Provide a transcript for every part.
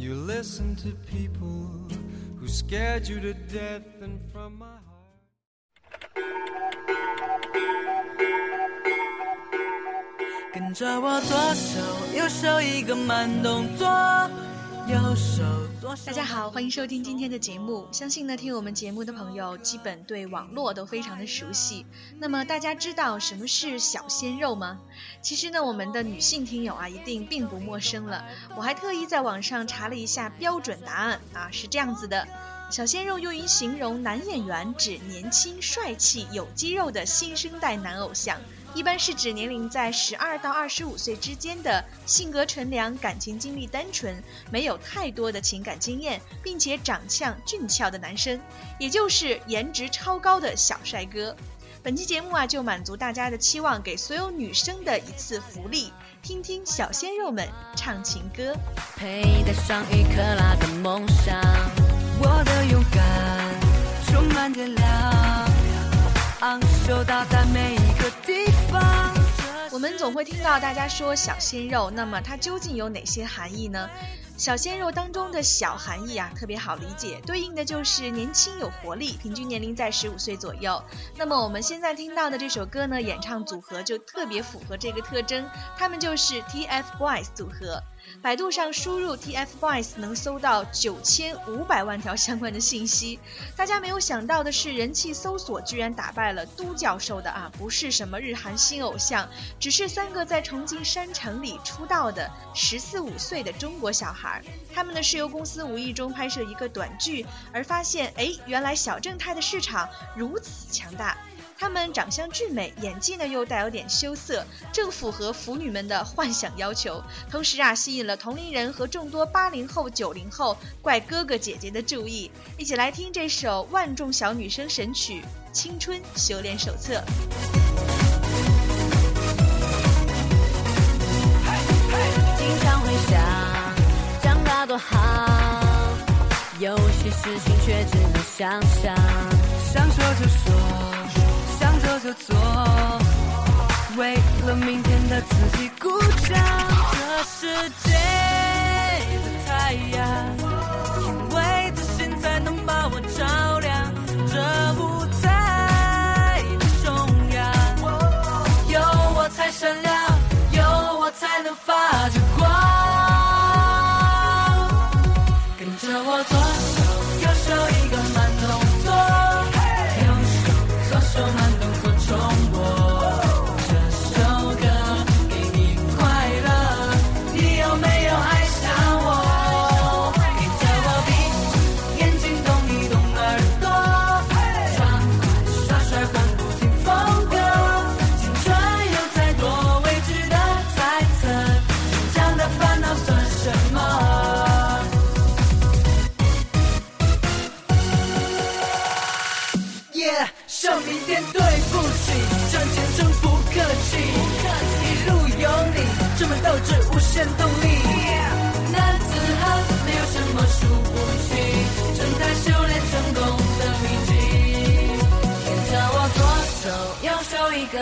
You listen to people who scared you to death and from my heart 跟着我左手右手一个慢动作右手 大家好，欢迎收听今天的节目。相信呢，听我们节目的朋友，基本对网络都非常的熟悉。那么，大家知道什么是小鲜肉吗？其实呢，我们的女性听友啊，一定并不陌生了。我还特意在网上查了一下标准答案啊，是这样子的：小鲜肉用于形容男演员，指年轻、帅气、有肌肉的新生代男偶像。一般是指年龄在十二到二十五岁之间的，性格纯良、感情经历单纯、没有太多的情感经验，并且长相俊俏的男生，也就是颜值超高的小帅哥。本期节目啊，就满足大家的期望，给所有女生的一次福利，听听小鲜肉们唱情歌。佩戴上一克拉的梦想，我的勇敢充满着亮。昂首到达每一。我们总会听到大家说小鲜肉，那么它究竟有哪些含义呢？小鲜肉当中的小含义啊，特别好理解，对应的就是年轻有活力，平均年龄在十五岁左右。那么我们现在听到的这首歌呢，演唱组合就特别符合这个特征，他们就是 TFBOYS 组合。百度上输入 TFBOYS 能搜到九千五百万条相关的信息。大家没有想到的是，人气搜索居然打败了都教授的啊，不是什么日韩新偶像，只是三个在重庆山城里出道的十四五岁的中国小孩。他们呢是由公司无意中拍摄一个短剧，而发现，哎，原来小正太的市场如此强大。他们长相俊美，演技呢又带有点羞涩，正符合腐女们的幻想要求。同时啊，吸引了同龄人和众多八零后、九零后怪哥哥姐姐的注意。一起来听这首万众小女生神曲《青春修炼手册》。经常会想，长大多好，有些事情却只能想象，明天的自己鼓掌。这世界的太阳，因为自信才能把我照亮。这舞台的中央，有我才闪亮，有我才能发着光。跟着我左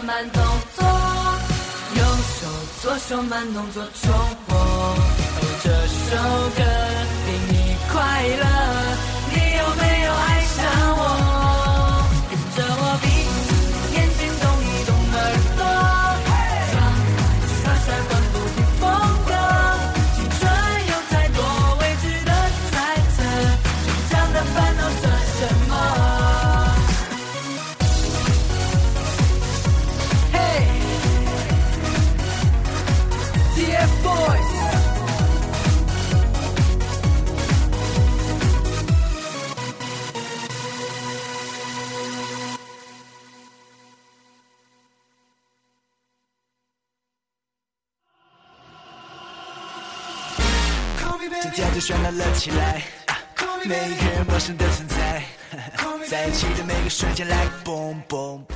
慢动作，右手左手慢动作重播。这首歌今天就喧闹了起来，每一个人陌生的存在，在一起的每个瞬间，like boom boom boom。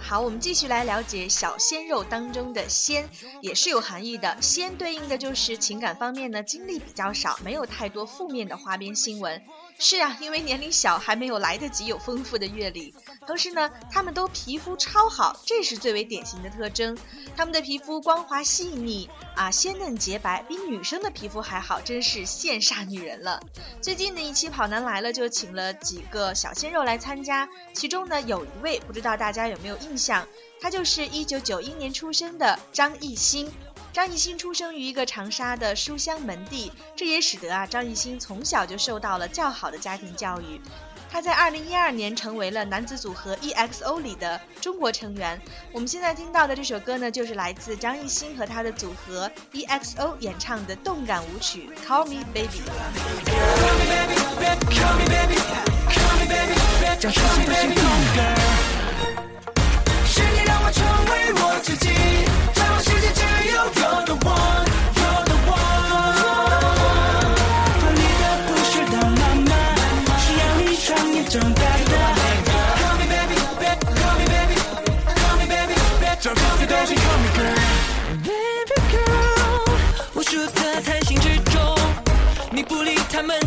好，我们继续来了解小鲜肉当中的鲜，也是有含义的。鲜对应的就是情感方面呢，经历比较少，没有太多负面的花边新闻。是啊，因为年龄小，还没有来得及有丰富的阅历。同时呢，他们都皮肤超好，这是最为典型的特征。他们的皮肤光滑细腻啊，鲜嫩洁白，比女生的皮肤还好，真是羡煞女人了。最近的一期《跑男来了》就请了几个小鲜肉来参加，其中呢有一位不知道大家有没有印象，他就是一九九一年出生的张艺兴。张艺兴出生于一个长沙的书香门第，这也使得啊张艺兴从小就受到了较好的家庭教育。他在二零一二年成为了男子组合 EXO 里的中国成员。我们现在听到的这首歌呢，就是来自张艺兴和他的组合 EXO 演唱的动感舞曲《Call Me Baby》。是他们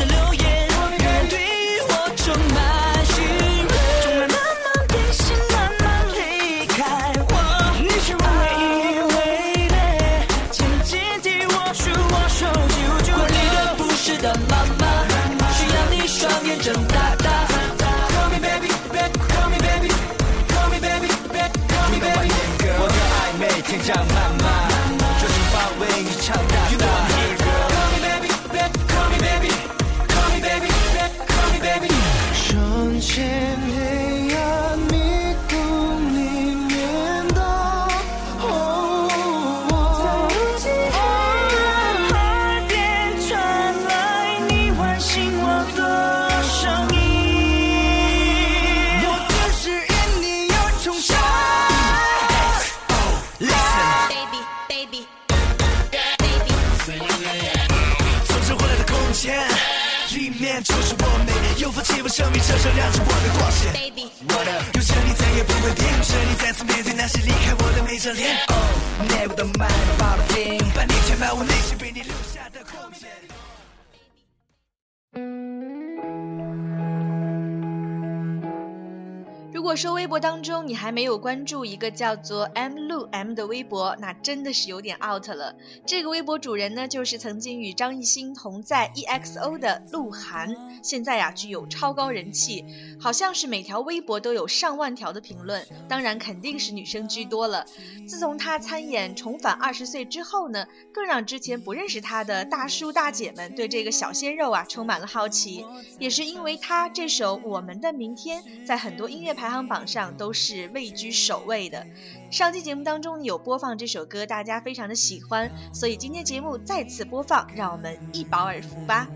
如果说微博当中你还没有关注一个叫做 M 路 M 的微博，那真的是有点 out 了。这个微博主人呢，就是曾经与张艺兴同在 EXO 的鹿晗，现在呀具有超高人气，好像是每条微博都有上万条的评论，当然肯定是女生居多了。自从他参演《重返二十岁》之后呢，更让之前不认识他的大叔大姐们对这个小鲜肉啊充满了好奇。也是因为他这首《我们的明天》在很多音乐排行。榜上都是位居首位的。上期节目当中有播放这首歌，大家非常的喜欢，所以今天节目再次播放，让我们一饱耳福吧。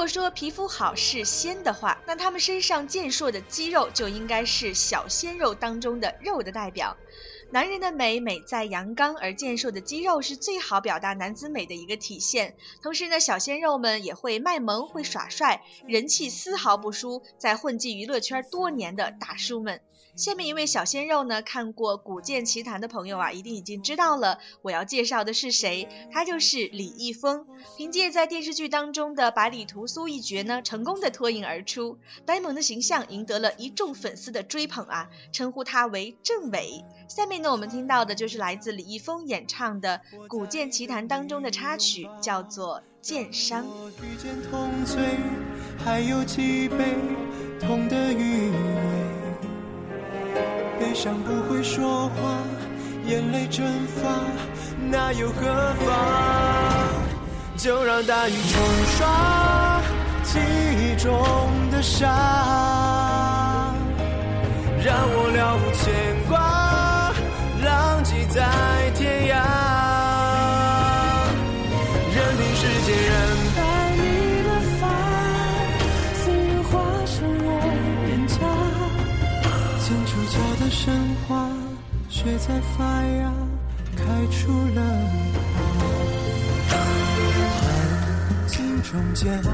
如果说皮肤好是仙的话，那他们身上健硕的肌肉就应该是小鲜肉当中的肉的代表。男人的美美在阳刚，而健硕的肌肉是最好表达男子美的一个体现。同时呢，小鲜肉们也会卖萌，会耍帅，人气丝毫不输在混迹娱乐圈多年的大叔们。下面一位小鲜肉呢，看过《古剑奇谭》的朋友啊，一定已经知道了我要介绍的是谁，他就是李易峰。凭借在电视剧当中的百里屠苏一角呢，成功的脱颖而出，呆萌的形象赢得了一众粉丝的追捧啊，称呼他为政委。下面呢，我们听到的就是来自李易峰演唱的《古剑奇谭》当中的插曲，叫做《剑伤》。还有几杯痛的余，悲伤不会说话，眼泪蒸发，那又何妨？就让大雨冲刷记忆中的伤，让我了无牵挂。浪迹在天涯，却在发芽，开出了花。寒镜中煎熬，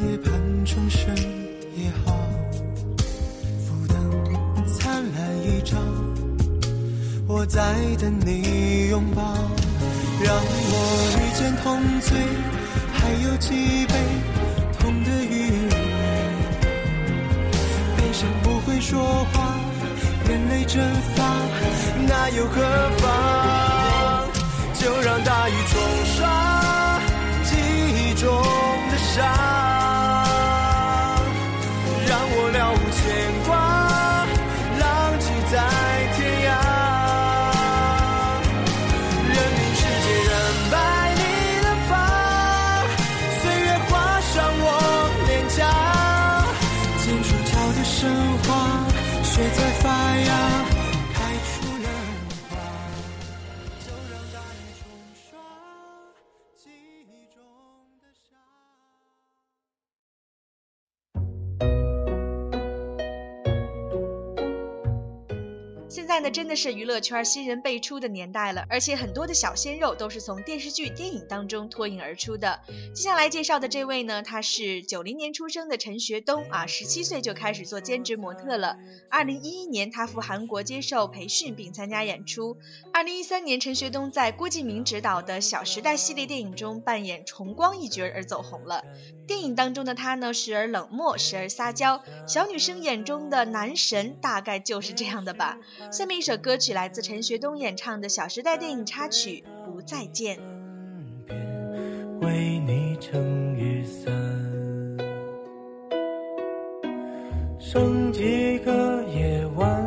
夜盼重生也好，浮灯灿烂一朝。我在等你拥抱，让我遇见同醉，还有几杯痛的余味。悲伤不会说话，泪蒸发，那又何妨？就让大雨冲真的是娱乐圈新人辈出的年代了，而且很多的小鲜肉都是从电视剧、电影当中脱颖而出的。接下来介绍的这位呢，他是九零年出生的陈学冬啊，十七岁就开始做兼职模特了。二零一一年，他赴韩国接受培训并参加演出。二零一三年，陈学冬在郭敬明执导的《小时代》系列电影中扮演重光一角而走红了。电影当中的他呢，时而冷漠，时而撒娇，小女生眼中的男神大概就是这样的吧。下面一首歌曲来自陈学冬演唱的《小时代》电影插曲《不再见》。为你撑雨伞，剩几个夜晚，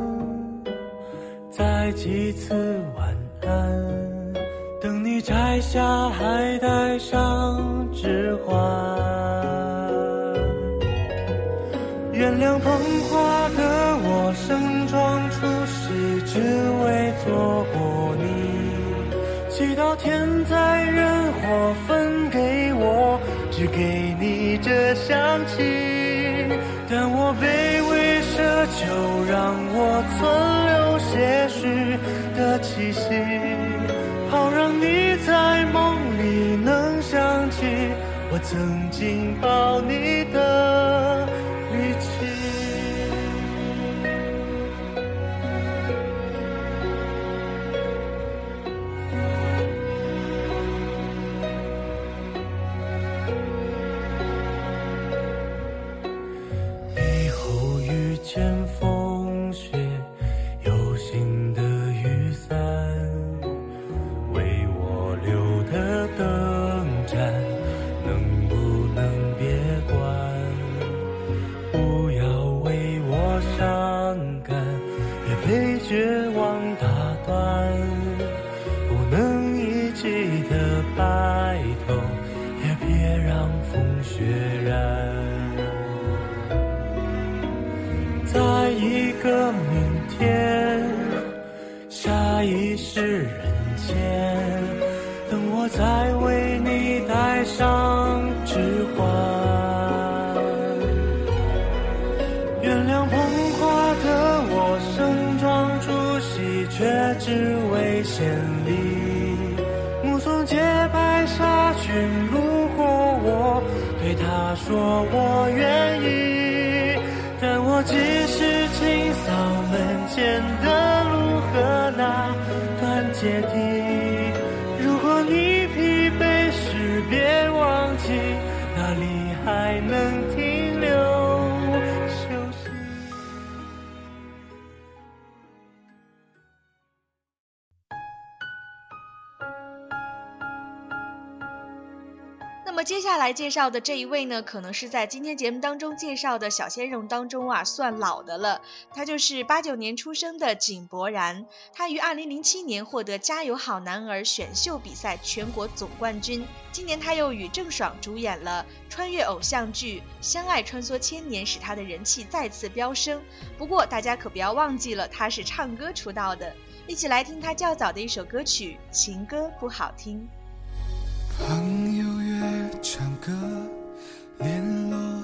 再几次晚安，等你摘下还带上指环。你这香气。但我卑微奢求，让我存留些许的气息，门前的路和那段阶梯。如果你疲惫时，别忘记哪里还能接下来介绍的这一位呢，可能是在今天节目当中介绍的小鲜肉当中啊算老的了。他就是八九年出生的井柏然，他于二零零七年获得《加油好男儿》选秀比赛全国总冠军。今年他又与郑爽主演了穿越偶像剧《相爱穿梭千年》，使他的人气再次飙升。不过大家可不要忘记了，他是唱歌出道的。一起来听他较早的一首歌曲《情歌不好听》。朋友唱歌，联络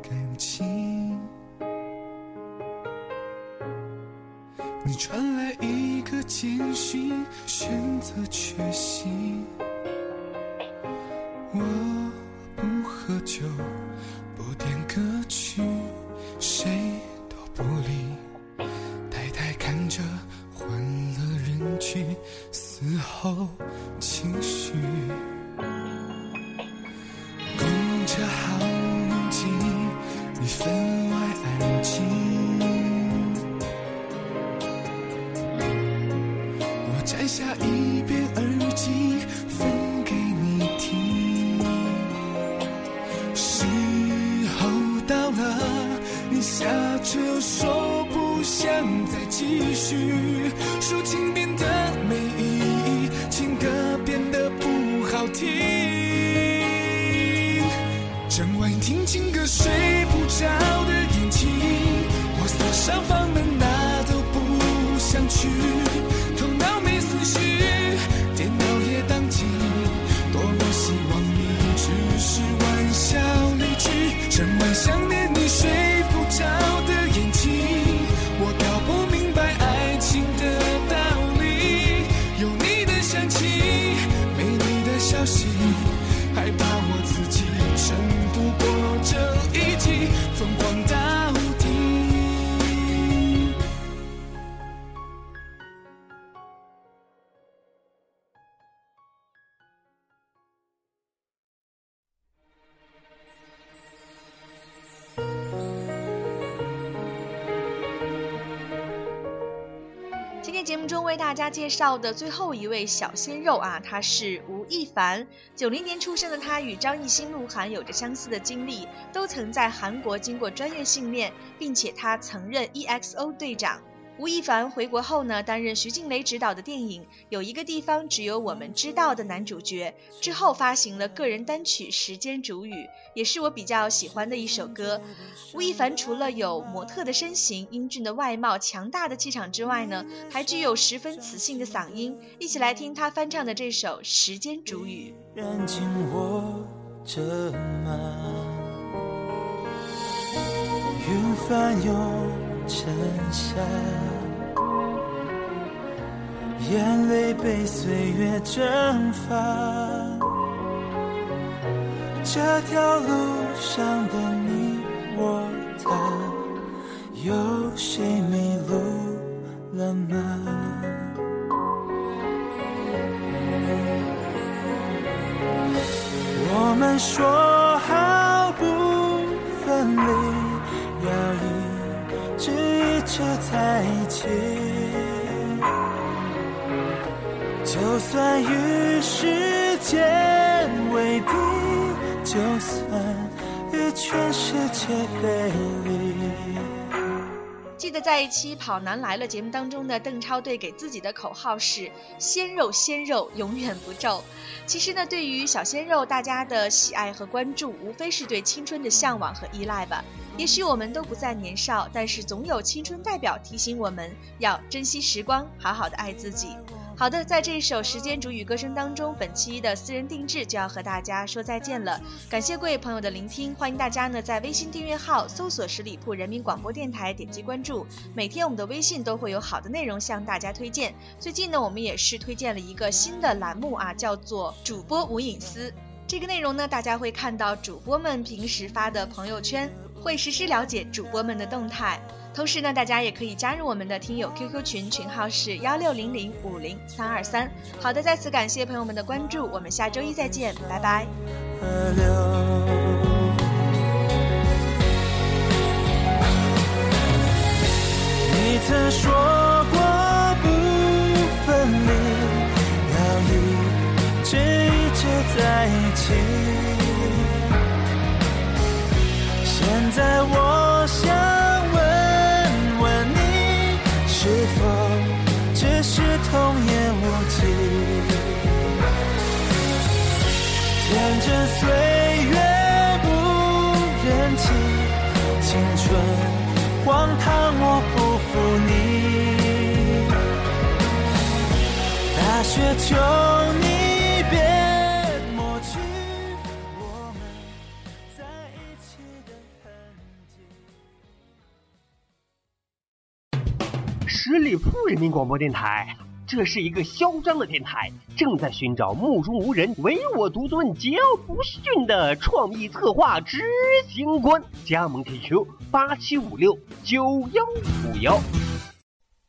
感情。你传来一个简讯，选择缺席。一边耳机，分给你听。时候到了，你下车说不想再继续，抒情变得没意义，情歌变得不好听。整晚听情歌睡不着的眼睛，我锁上大家介绍的最后一位小鲜肉啊，他是吴亦凡。九零年出生的他，与张艺兴、鹿晗有着相似的经历，都曾在韩国经过专业训练，并且他曾任 EXO 队长。吴亦凡回国后呢，担任徐静蕾执导的电影《有一个地方只有我们知道》的男主角。之后发行了个人单曲《时间煮雨》，也是我比较喜欢的一首歌。吴亦凡除了有模特的身形、英俊的外貌、强大的气场之外呢，还具有十分磁性的嗓音。一起来听他翻唱的这首《时间煮雨》。燃尽我这满，云翻涌成山，眼泪被岁月蒸发。这条路上的你我他，有谁迷路了吗？我们说算与时间为敌，就算与全世界背离。记得在一期《跑男来了》节目当中呢，邓超对给自己的口号是“鲜肉鲜肉，永远不皱”。其实呢，对于小鲜肉，大家的喜爱和关注，无非是对青春的向往和依赖吧。也许我们都不再年少，但是总有青春代表提醒我们要珍惜时光，好好的爱自己。好的，在这一首《时间煮雨》歌声当中，本期的私人定制就要和大家说再见了。感谢各位朋友的聆听，欢迎大家呢在微信订阅号搜索十里铺人民广播电台，点击关注。每天我们的微信都会有好的内容向大家推荐。最近呢，我们也是推荐了一个新的栏目啊，叫做“主播无隐私”。这个内容呢，大家会看到主播们平时发的朋友圈，会实时了解主播们的动态。同时呢，大家也可以加入我们的听友 QQ 群，群号是幺六零零五零三二三。好的，再次感谢朋友们的关注，我们下周一再见，拜拜。你曾说过不分离，要一直一直在一起。现在我雪求你别抹去我们在一起的痕迹。十里铺人民广播电台，这是一个嚣张的电台，正在寻找目中无人、唯我独尊、桀骜不驯的创意策划执行官。加盟 QQ 八七五六九幺五幺。